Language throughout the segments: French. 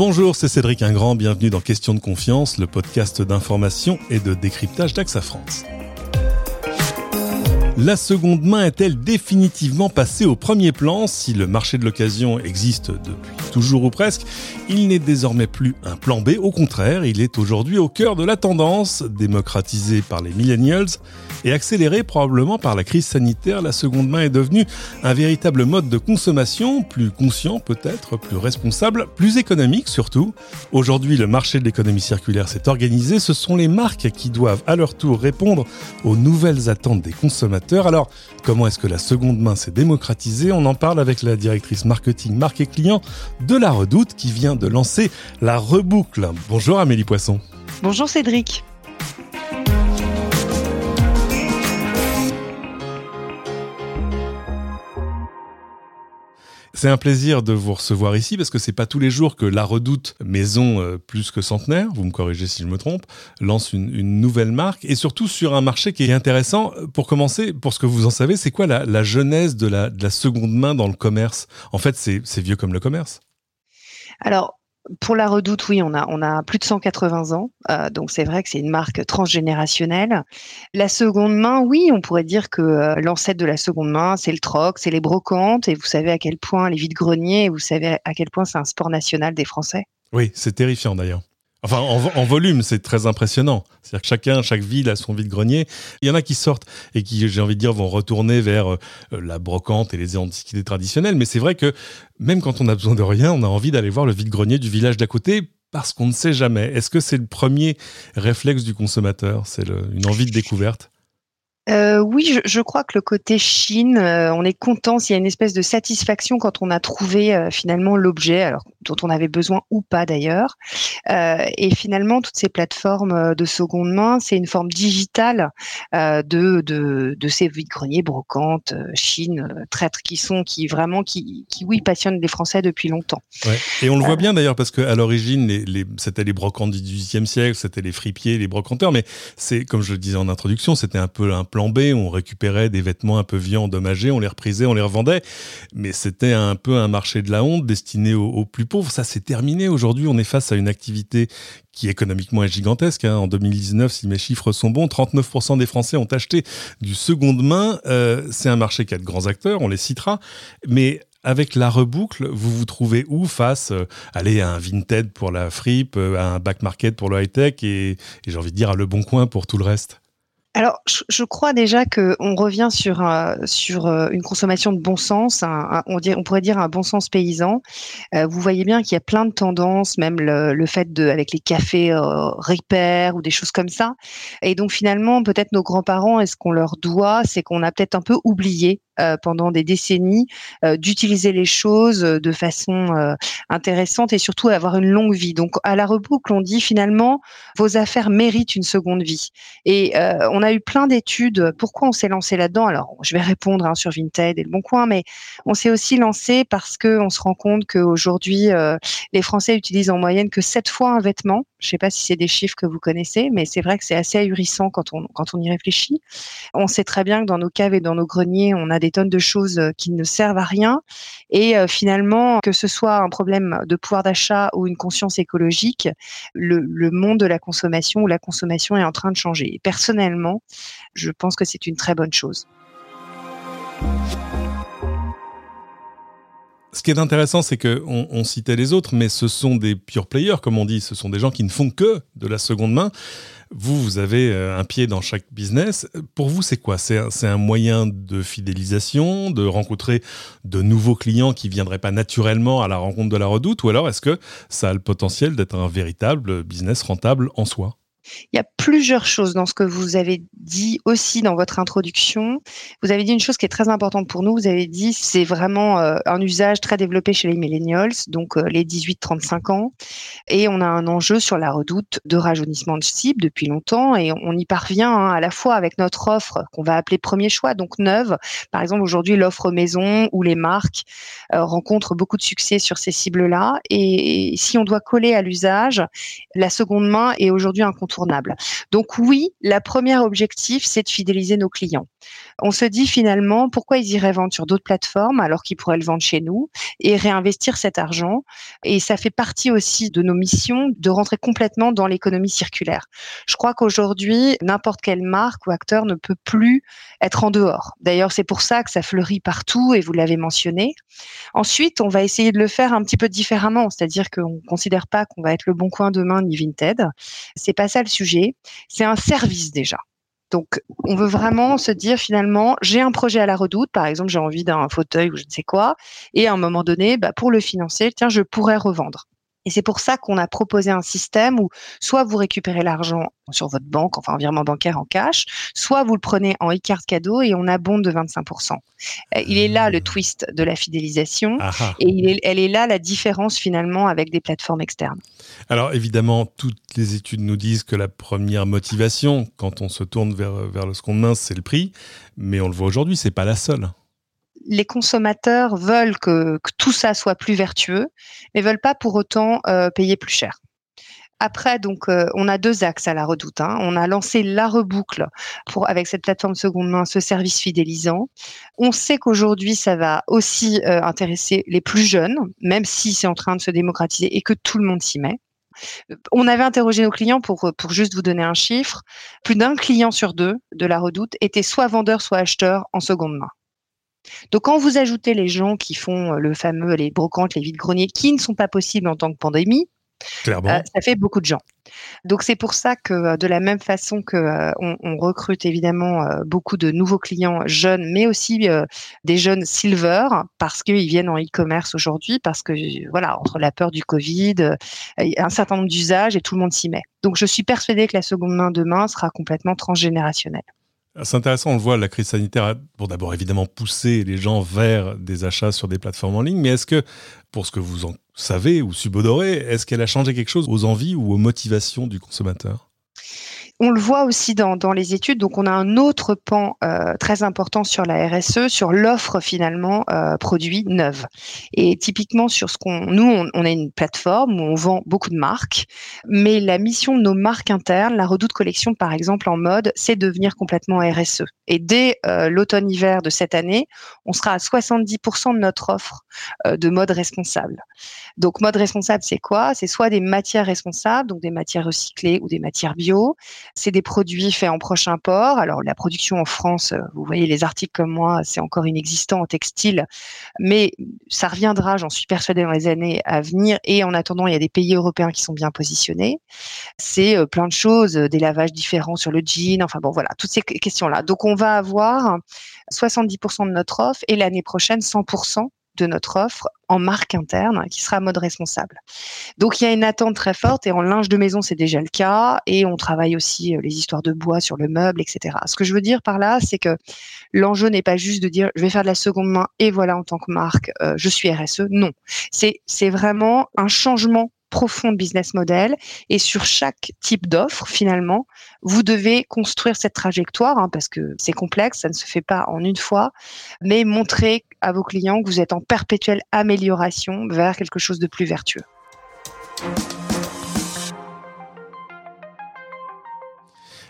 Bonjour, c'est Cédric Ingrand, bienvenue dans Question de confiance, le podcast d'information et de décryptage d'AXA France. La seconde main est-elle définitivement passée au premier plan Si le marché de l'occasion existe depuis toujours ou presque, il n'est désormais plus un plan B, au contraire, il est aujourd'hui au cœur de la tendance, démocratisé par les millennials et accéléré probablement par la crise sanitaire, la seconde main est devenue un véritable mode de consommation, plus conscient peut-être, plus responsable, plus économique surtout. Aujourd'hui, le marché de l'économie circulaire s'est organisé, ce sont les marques qui doivent à leur tour répondre aux nouvelles attentes des consommateurs. Alors, comment est-ce que la seconde main s'est démocratisée? On en parle avec la directrice marketing marque et client de la Redoute qui vient de lancer la Reboucle. Bonjour Amélie Poisson. Bonjour Cédric. C'est un plaisir de vous recevoir ici parce que c'est pas tous les jours que la Redoute, maison euh, plus que centenaire, vous me corrigez si je me trompe, lance une, nouvelle marque et surtout sur un marché qui est intéressant. Pour commencer, pour ce que vous en savez, c'est quoi la, la genèse de la, de la seconde main dans le commerce? En fait, c'est vieux comme le commerce. Alors, pour la Redoute, oui, on a, plus de 180 ans, euh, donc c'est vrai que c'est une marque transgénérationnelle. La seconde main, oui, on pourrait dire que euh, l'ancêtre de la seconde main, c'est le troc, c'est les brocantes, et vous savez à quel point les vides-greniers, vous savez à quel point c'est un sport national des Français. Oui, c'est terrifiant d'ailleurs. Enfin, en, volume, c'est très impressionnant. C'est-à-dire que chacun, chaque ville a son vide-grenier. Il y en a qui sortent et qui, j'ai envie de dire, vont retourner vers euh, la brocante et les antiquités traditionnelles. Mais c'est vrai que même quand on a besoin de rien, on a envie d'aller voir le vide-grenier du village d'à côté parce qu'on ne sait jamais. Est-ce que c'est le premier réflexe du consommateur? C'est une envie de découverte? Euh, oui, je, crois que le côté Chine, euh, on est content s'il y a une espèce de satisfaction quand on a trouvé euh, finalement l'objet, alors dont on avait besoin ou pas d'ailleurs. et finalement, toutes ces plateformes de seconde main, c'est une forme digitale de, de, de, ces vides-greniers, brocantes, Chine, traîtres qui sont, qui vraiment, qui, qui oui, passionnent les Français depuis longtemps. Et on le voit bien d'ailleurs parce qu'à l'origine, les, les, c'était les brocantes du XVIIIe siècle, c'était les fripiers, les brocanteurs, mais c'est comme je le disais en introduction, c'était un peu un plan On récupérait des vêtements un peu vieux endommagés, on les reprisait, on les revendait, mais c'était un peu un marché de la honte destiné aux, plus pauvres. Ça s'est terminé. Aujourd'hui, on est face à une activité qui économiquement est gigantesque. Hein. En 2019, si mes chiffres sont bons, 39% des Français ont acheté du seconde main. Euh, c'est un marché qui a de grands acteurs, on les citera, mais avec la reboucle, vous vous trouvez où face euh, aller à un Vinted pour la fripe, euh, à un back market pour le high-tech et, et j'ai envie de dire à Le Bon Coin pour tout le reste? Alors, je, crois déjà qu'on revient sur, euh, sur euh, une consommation de bon sens, on, on, pourrait dire un bon sens paysan. Euh, vous voyez bien qu'il y a plein de tendances, même le, fait de, avec les cafés Repair ou des choses comme ça. Et donc finalement, peut-être nos grands-parents, est-ce qu'on leur doit, c'est qu'on a peut-être un peu oublié euh, pendant des décennies, euh, d'utiliser les choses euh, de façon intéressante et surtout avoir une longue vie. Donc à la reboucle, on dit finalement, vos affaires méritent une seconde vie. Et on a eu plein d'études. Pourquoi on s'est lancé là-dedans? Alors, je vais répondre hein, sur Vinted et le Bon Coin, mais on s'est aussi lancé parce que on se rend compte qu'aujourd'hui, les Français utilisent en moyenne que sept fois un vêtement. Je ne sais pas si c'est des chiffres que vous connaissez, mais c'est vrai que c'est assez ahurissant quand on, quand on y réfléchit. On sait très bien que dans nos caves et dans nos greniers, on a des tonnes de choses euh, qui ne servent à rien. Et euh, finalement, que ce soit un problème de pouvoir d'achat ou une conscience écologique, le, le, monde de la consommation ou la consommation est en train de changer. personnellement, je pense que c'est une très bonne chose. Ce qui est intéressant, c'est que on, citait les autres, mais ce sont des pure players, comme on dit. Ce sont des gens qui ne font que de la seconde main. Vous, vous avez euh, un pied dans chaque business. Pour vous, c'est quoi? C'est un, moyen de fidélisation, de rencontrer de nouveaux clients qui viendraient pas naturellement à la rencontre de la redoute, ou alors est-ce que ça a le potentiel d'être un véritable business rentable en soi? Il y a plusieurs choses dans ce que vous avez dit aussi dans votre introduction. Vous avez dit une chose qui est très importante pour nous. Vous avez dit c'est vraiment euh, un usage très développé chez les millennials, donc euh, les 18-35 ans. Et on a un enjeu sur la redoute de rajeunissement de cible depuis longtemps et on y parvient hein, à la fois avec notre offre qu'on va appeler premier choix, donc neuve. Par exemple, aujourd'hui, l'offre maison ou les marques euh, rencontrent beaucoup de succès sur ces cibles-là. Et si on doit coller à l'usage, la seconde main est aujourd'hui un Donc oui, la première objectif, c'est de fidéliser nos clients. On se dit finalement pourquoi ils iraient vendre sur d'autres plateformes alors qu'ils pourraient le vendre chez nous et réinvestir cet argent? Et ça fait partie aussi de nos missions de rentrer complètement dans l'économie circulaire. Je crois qu'aujourd'hui, n'importe quelle marque ou acteur ne peut plus être en dehors. D'ailleurs, c'est pour ça que ça fleurit partout et vous l'avez mentionné. Ensuite, on va essayer de le faire un petit peu différemment, c'est-à-dire qu'on ne considère pas qu'on va être le bon coin demain ni Vinted. C'est pas ça le sujet. C'est un service déjà. Donc, on veut vraiment se dire finalement, j'ai un projet à la redoute, par exemple, j'ai envie d'un fauteuil ou je ne sais quoi, et à un moment donné, bah, pour le financer, tiens, je pourrais revendre. Et c'est pour ça qu'on a proposé un système où soit vous récupérez l'argent sur votre banque, enfin un virement bancaire en cash, soit vous le prenez en e-card cadeau et on abonde de 25%. Euh, il est là le mmh. twist de la fidélisation ah ah. et elle est là la différence finalement avec des plateformes externes. Alors évidemment, toutes les études nous disent que la première motivation quand on se tourne vers, vers le second main, c'est le prix, mais on le voit aujourd'hui, c'est pas la seule les consommateurs veulent que, tout ça soit plus vertueux, mais veulent pas pour autant euh, payer plus cher. Après, donc, euh, on a deux axes à la redoute. Hein. On a lancé la reboucle pour, avec cette plateforme seconde main, ce service fidélisant. On sait qu'aujourd'hui, ça va aussi euh, intéresser les plus jeunes, même si c'est en train de se démocratiser et que tout le monde s'y met. On avait interrogé nos clients pour, pour juste vous donner un chiffre. Plus d'un client sur deux de la redoute était soit vendeur, soit acheteur en seconde main. Donc, quand vous ajoutez les gens qui font euh, le fameux, les brocantes, les vides-greniers, qui ne sont pas possibles en tant que pandémie, euh, ça fait beaucoup de gens. Donc c'est pour ça que euh, de la même façon que on, recrute évidemment beaucoup de nouveaux clients jeunes, mais aussi des jeunes silver parce qu'ils viennent en e-commerce aujourd'hui, parce que voilà entre la peur du Covid, un certain nombre d'usages et tout le monde s'y met. Donc je suis persuadée que la seconde main demain sera complètement transgénérationnelle. C'est intéressant, on le voit, la crise sanitaire a, d'abord évidemment pousser les gens vers des achats sur des plateformes en ligne, mais est-ce que, pour ce que vous en savez ou subodorez, est-ce qu'elle a changé quelque chose aux envies ou aux motivations du consommateur? On le voit aussi dans, les études. Donc, on a un autre pan euh, très important sur la RSE, sur l'offre finalement euh, produit neuve. Et typiquement sur ce qu'on, nous, on, on, a une plateforme où on vend beaucoup de marques, mais la mission de nos marques internes, la Redoute Collection par exemple en mode, c'est de devenir complètement RSE. Et dès euh, l'automne-hiver de cette année, on sera à 70% de notre offre euh, de mode responsable. Donc, mode responsable, c'est quoi? C'est soit des matières responsables, donc des matières recyclées ou des matières bio c'est des produits faits en proche import. Alors la production en France, euh, vous voyez les articles comme moi, c'est encore inexistant en textile, mais ça reviendra, j'en suis persuadée, dans les années à venir. Et en attendant, il y a des pays européens qui sont bien positionnés. C'est euh, plein de choses, euh, des lavages différents sur le jean, enfin bon voilà, toutes ces questions-là. Donc on va avoir 70% de notre offre et l'année prochaine 100% de notre offre en marque interne qui sera mode responsable. Donc il y a une attente très forte et en linge de maison c'est déjà le cas et on travaille aussi euh, les histoires de bois sur le meuble, etc. Ce que je veux dire par là, c'est que l'enjeu n'est pas juste de dire je vais faire de la seconde main et voilà en tant que marque euh, je suis RSE. Non, c'est c'est vraiment un changement profond de business model et sur chaque type d'offre, finalement, vous devez construire cette trajectoire hein, parce que c'est complexe, ça ne se fait pas en une fois, mais montrer à vos clients que vous êtes en perpétuelle amélioration vers quelque chose de plus vertueux.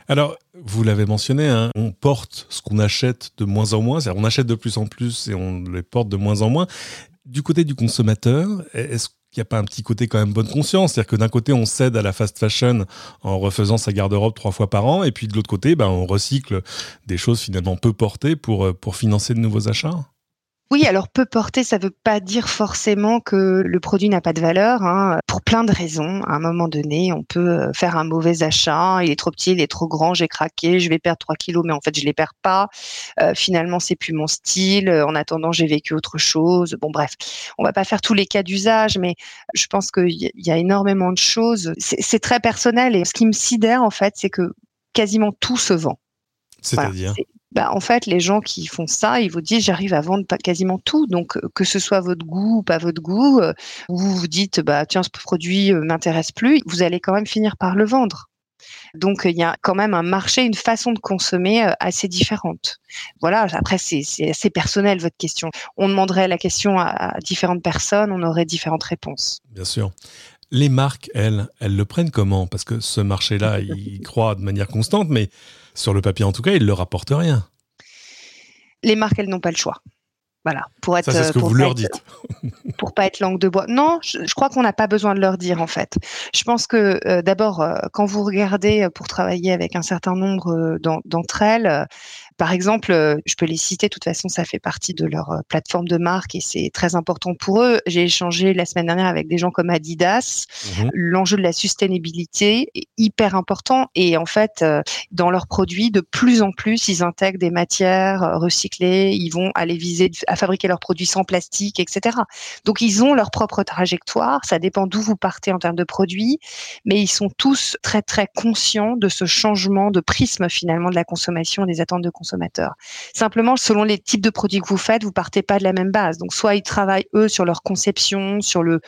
Alors, vous l'avez mentionné, hein, on porte ce qu'on achète de moins en moins, c'est-à-dire on achète de plus en plus et on les porte de moins en moins. Du côté du consommateur, est-ce qu'il n'y a pas un petit côté quand même bonne conscience? C'est-à-dire que d'un côté, on cède à la fast fashion en refaisant sa garde-robe trois fois par an, et puis de l'autre côté, ben, on recycle des choses finalement peu portées pour, euh, pour financer de nouveaux achats? Oui, alors peu porter, ça ne veut pas dire forcément que le produit n'a pas de valeur. Hein. Pour plein de raisons, à un moment donné, on peut euh, faire un mauvais achat. Il est trop petit, il est trop grand, j'ai craqué, je vais perdre 3 kilos, mais en fait je les perds pas. Euh, finalement, c'est plus mon style. En attendant, j'ai vécu autre chose. Bon, bref, on va pas faire tous les cas d'usage, mais je pense qu'il y a énormément de choses. C'est très personnel et ce qui me sidère en fait, c'est que quasiment tout se vend. C'est-à-dire? Bah, en fait, les gens qui font ça, ils vous disent j'arrive à vendre quasiment tout. Donc, euh, que ce soit votre goût ou pas votre goût, euh, vous vous dites bah tiens ce produit euh, m'intéresse plus, vous allez quand même finir par le vendre. Donc il y a quand même un marché, une façon de consommer assez différente. Voilà, après c'est assez personnel votre question. On demanderait la question à différentes personnes, on aurait différentes réponses. Bien sûr. Les marques, elles, elles le prennent comment? Parce que ce marché-là, il croît de manière constante, mais sur le papier en tout cas, il ne leur rapporte rien. Les marques, elles n'ont pas le choix. Voilà, pour être. Ça, c'est ce que vous leur dites. pour pas être langue de bois. Non, je, crois qu'on n'a pas besoin de leur dire en fait. Je pense que euh, d'abord, euh, quand vous regardez pour travailler avec un certain nombre d'entre elles, par exemple, euh, je peux les citer, de toute façon, ça fait partie de leur euh, plateforme de marque et c'est très important pour eux. J'ai échangé la semaine dernière avec des gens comme Adidas. Mhm. L'enjeu de la sustainabilité est hyper important et en fait, euh, dans leurs produits, de plus en plus, ils intègrent des matières recyclées, ils vont aller viser à fabriquer leurs produits sans plastique, etc. Donc, ils ont leur propre trajectoire. Ça dépend d'où vous partez en termes de produits, mais ils sont tous très, très conscients de ce changement de prisme finalement de la consommation et des attentes de consommation Simplement, selon les types de produits que vous faites, vous partez pas de la même base. Donc, soit ils travaillent eux sur leur conception, sur le,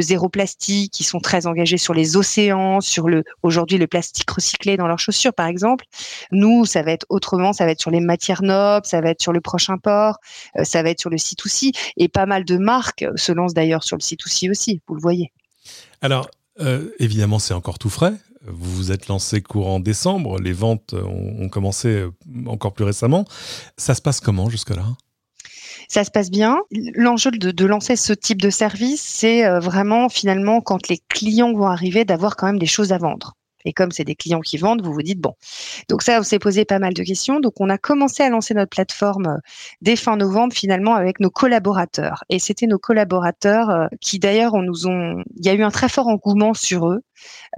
zéro plastique, ils sont très engagés sur les océans, sur le aujourd'hui le plastique recyclé dans leurs chaussures, par exemple. Nous, ça va être autrement, ça va être sur les matières nobles, ça va être sur le prochain port, euh, ça va être sur le site aussi. Et pas mal de marques se lancent d'ailleurs sur le site aussi aussi. Vous le voyez. Alors, euh, évidemment, c'est encore tout frais. Vous vous êtes lancé courant décembre, les ventes ont, commencé encore plus récemment. Ça se passe comment jusque-là? Ça se passe bien. L'enjeu de, lancer ce type de service, c'est euh, vraiment finalement quand les clients vont arriver d'avoir quand même des choses à vendre. Et comme c'est des clients qui vendent, vous vous dites bon. Donc ça, on s'est posé pas mal de questions. Donc on a commencé à lancer notre plateforme euh, dès fin novembre finalement avec nos collaborateurs. Et c'était nos collaborateurs euh, qui d'ailleurs on nous ont. Il y a eu un très fort engouement sur eux.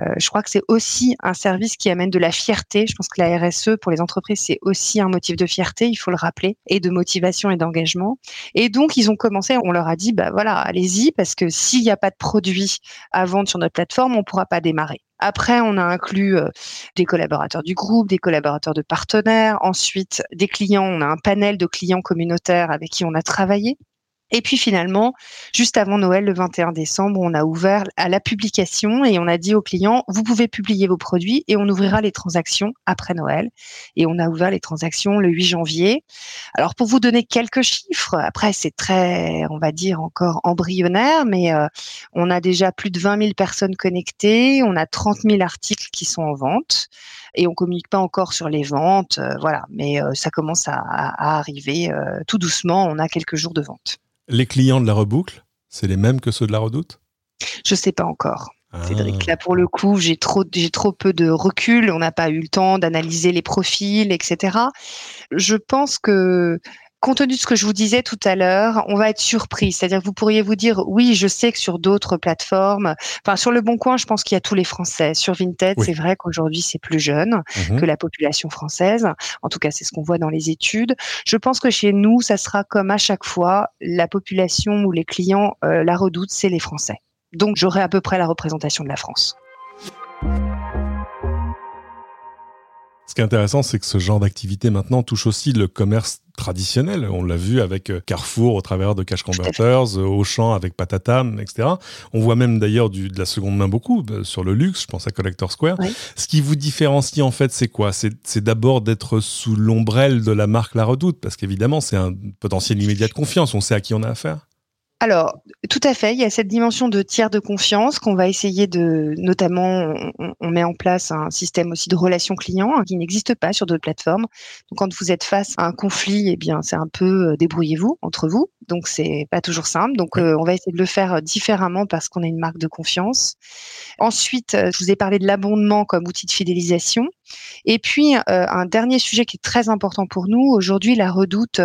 Euh, je crois que c'est aussi un service qui amène de la fierté. Je pense que la RSE pour les entreprises c'est aussi un motif de fierté, il faut le rappeler, et de motivation et d'engagement. Et donc ils ont commencé. On leur a dit bah voilà, allez-y parce que s'il n'y a pas de produits à vendre sur notre plateforme, on pourra pas démarrer. Après, on a inclus euh, des collaborateurs du groupe, des collaborateurs de partenaires, ensuite des clients. On a un panel de clients communautaires avec qui on a travaillé et puis finalement, juste avant Noël, le 21 décembre, on a ouvert à la publication et on a dit aux clients, vous pouvez publier vos produits et on ouvrira les transactions après Noël. Et on a ouvert les transactions le 8 janvier. Alors pour vous donner quelques chiffres, après c'est très, on va dire encore embryonnaire, mais euh, on a déjà plus de 20 000 personnes connectées, on a 30 000 articles qui sont en vente et on communique pas encore sur les ventes, euh, voilà. Mais euh, ça commence à, à arriver tout doucement. On a quelques jours de vente. Les clients de la reboucle, c'est les mêmes que ceux de la redoute? Je sais pas encore. Ah. Cédric, là pour le coup, j'ai trop, j'ai trop peu de recul. On n'a pas eu le temps d'analyser les profils, etc. Je pense que compte tenu de ce que je vous disais tout à l'heure, on va être surpris. C'est-à-dire que vous pourriez vous dire, oui, je sais que sur d'autres plateformes, enfin sur le Bon Coin, je pense qu'il y a tous les Français. Sur Vinted, c'est vrai qu'aujourd'hui c'est plus jeune mhm. que la population française. En tout cas, c'est ce qu'on voit dans les études. Je pense que chez nous, ça sera comme à chaque fois, la population ou les clients euh, la redoutent, c'est les Français. Donc j'aurai à peu près la représentation de la France. Ce qui est intéressant, c'est que ce genre d'activité maintenant touche aussi le commerce traditionnel. On l'a vu avec euh, Carrefour au travers de Cash Converters, euh, Auchan avec Patatam, etc. On voit même d'ailleurs de la seconde main beaucoup euh, sur le luxe, je pense à Collector Square. Ce qui vous différencie en fait, c'est quoi? C'est d'abord d'être sous l'ombrelle de la marque La Redoute, parce qu'évidemment, c'est un potentiel immédiat de confiance. On sait à qui on a affaire. Alors, tout à fait. Il y a cette dimension de tiers de confiance qu'on va essayer de, notamment, on, met en place un système aussi de relations clients hein, qui n'existe pas sur d'autres plateformes. Donc, quand vous êtes face à un conflit, eh bien, c'est un peu euh, débrouillez-vous entre vous. Donc, c'est pas toujours simple. Donc, euh, on va essayer de le faire euh, différemment parce qu'on a une marque de confiance. Ensuite, je vous ai parlé de l'abondement comme outil de fidélisation. Et puis, un dernier sujet qui est très important pour nous, aujourd'hui, la redoute,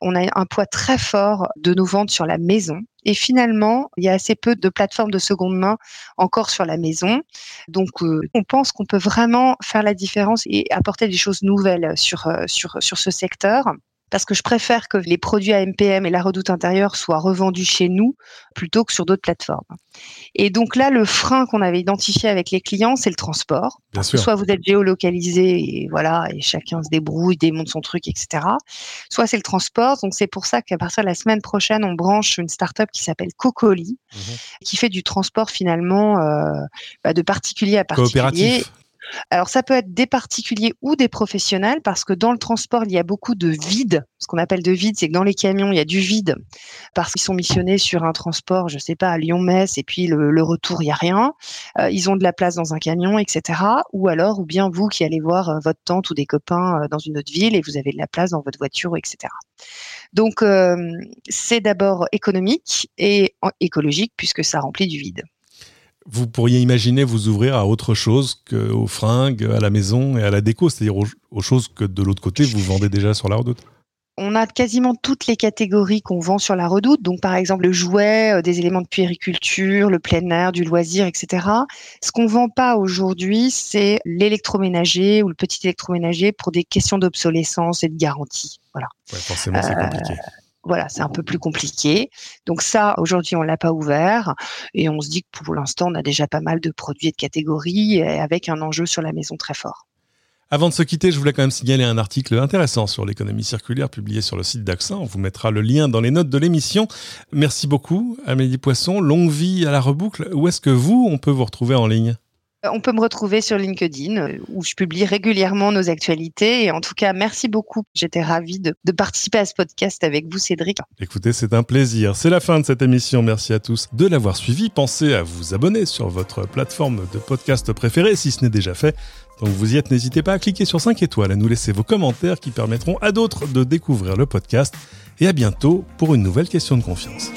on a un poids très fort de nos ventes sur la maison et finalement, il y a assez peu de plateformes de seconde main encore sur la maison. Donc, euh, on pense qu'on peut vraiment faire la différence et apporter des choses nouvelles sur, euh, sur, sur ce secteur parce que je préfère que les produits AMPM et la redoute intérieure soient revendus chez nous plutôt que sur d'autres plateformes. Et donc là, le frein qu'on avait identifié avec les clients, c'est le transport. Soit vous êtes géolocalisé et voilà, et chacun se débrouille, démonte son truc, etc. Soit c'est le transport. Donc c'est pour ça qu'à partir de la semaine prochaine, on branche une startup qui s'appelle Cocoli, mhm. qui fait du transport finalement euh, bah, de particulier à particulier. Coopératif Alors ça peut être des particuliers ou des professionnels parce que dans le transport, il y a beaucoup de vide. Ce qu'on appelle de vide, c'est que dans les camions, il y a du vide parce qu'ils sont missionnés sur un transport, je sais pas, à Lyon-Metz et puis le, retour, il y a rien. Euh, ils ont de la place dans un camion, etc. Ou alors, ou bien vous qui allez voir euh, votre tante ou des copains euh, dans une autre ville et vous avez de la place dans votre voiture, etc. Donc c'est d'abord économique et écologique puisque ça remplit du vide vous pourriez imaginer vous ouvrir à autre chose qu'aux fringues, à la maison et à la déco, c'est-à-dire aux, choses que de l'autre côté vous vendez déjà sur la redoute on a quasiment toutes les catégories qu'on vend sur la redoute. Donc, par exemple, le jouet, euh, des éléments de puériculture, le plein air, du loisir, etc. Ce qu'on vend pas aujourd'hui, c'est l'électroménager ou le petit électroménager pour des questions d'obsolescence et de garantie. Voilà. forcément, c'est compliqué. Voilà, c'est un peu plus compliqué. Donc ça, aujourd'hui, on l'a pas ouvert et on se dit que pour l'instant, on a déjà pas mal de produits et de catégories avec un enjeu sur la maison très fort. Avant de se quitter, je voulais quand même signaler un article intéressant sur l'économie circulaire publié sur le site d'AXA. On vous mettra le lien dans les notes de l'émission. Merci beaucoup, Amélie Poisson. Longue vie à la reboucle. Où est-ce que vous, on peut vous retrouver en ligne? On peut me retrouver sur LinkedIn euh, où je publie régulièrement nos actualités. Et en tout cas, merci beaucoup. J'étais ravie de, participer à ce podcast avec vous, Cédric. Écoutez, c'est un plaisir. C'est la fin de cette émission. Merci à tous de l'avoir suivi. Pensez à vous abonner sur votre plateforme de podcast préférée si ce n'est déjà fait. Donc vous y êtes, n'hésitez pas à cliquer sur 5 étoiles, à nous laisser vos commentaires qui permettront à d'autres de découvrir le podcast. Et à bientôt pour une nouvelle question de confiance.